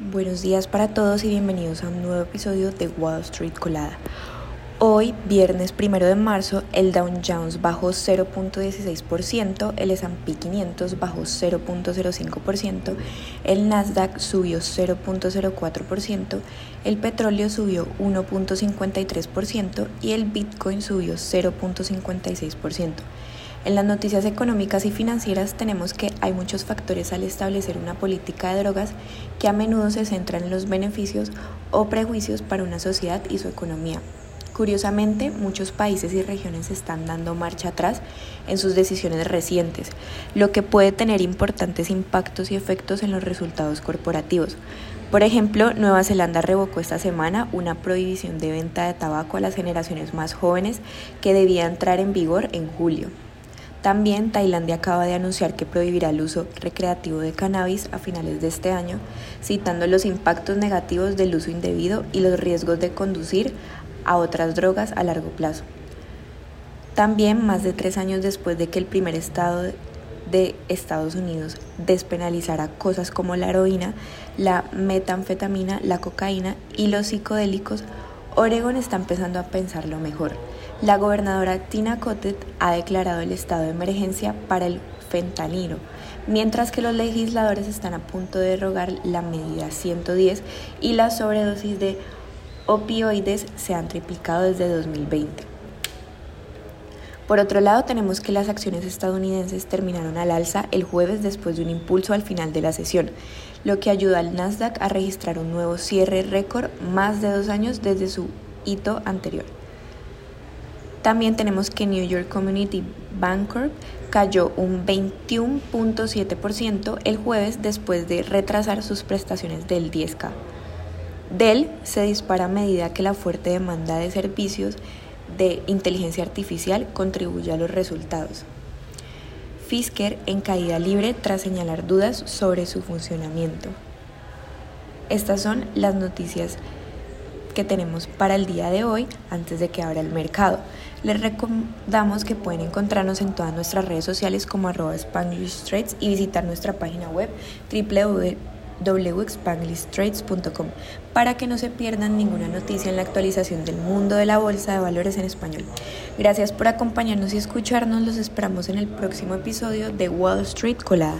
Buenos días para todos y bienvenidos a un nuevo episodio de Wall Street Colada. Hoy, viernes 1 de marzo, el Dow Jones bajó 0.16%, el S&P 500 bajó 0.05%, el Nasdaq subió 0.04%, el petróleo subió 1.53% y el Bitcoin subió 0.56%. En las noticias económicas y financieras tenemos que hay muchos factores al establecer una política de drogas que a menudo se centran en los beneficios o prejuicios para una sociedad y su economía. Curiosamente, muchos países y regiones están dando marcha atrás en sus decisiones recientes, lo que puede tener importantes impactos y efectos en los resultados corporativos. Por ejemplo, Nueva Zelanda revocó esta semana una prohibición de venta de tabaco a las generaciones más jóvenes que debía entrar en vigor en julio. También Tailandia acaba de anunciar que prohibirá el uso recreativo de cannabis a finales de este año, citando los impactos negativos del uso indebido y los riesgos de conducir a otras drogas a largo plazo. También, más de tres años después de que el primer estado de Estados Unidos despenalizara cosas como la heroína, la metanfetamina, la cocaína y los psicodélicos, Oregon está empezando a pensarlo mejor. La gobernadora Tina Cottet ha declarado el estado de emergencia para el fentanilo, mientras que los legisladores están a punto de derogar la medida 110 y la sobredosis de opioides se han triplicado desde 2020. Por otro lado, tenemos que las acciones estadounidenses terminaron al alza el jueves después de un impulso al final de la sesión, lo que ayuda al Nasdaq a registrar un nuevo cierre récord más de dos años desde su hito anterior. También tenemos que New York Community Bancorp cayó un 21.7% el jueves después de retrasar sus prestaciones del 10K. Dell se dispara a medida que la fuerte demanda de servicios de inteligencia artificial contribuye a los resultados. Fisker en caída libre tras señalar dudas sobre su funcionamiento. Estas son las noticias que tenemos para el día de hoy antes de que abra el mercado. Les recomendamos que pueden encontrarnos en todas nuestras redes sociales como arroba Spanglish Trades y visitar nuestra página web www.spanglishtrades.com para que no se pierdan ninguna noticia en la actualización del mundo de la bolsa de valores en español. Gracias por acompañarnos y escucharnos. Los esperamos en el próximo episodio de Wall Street Colada.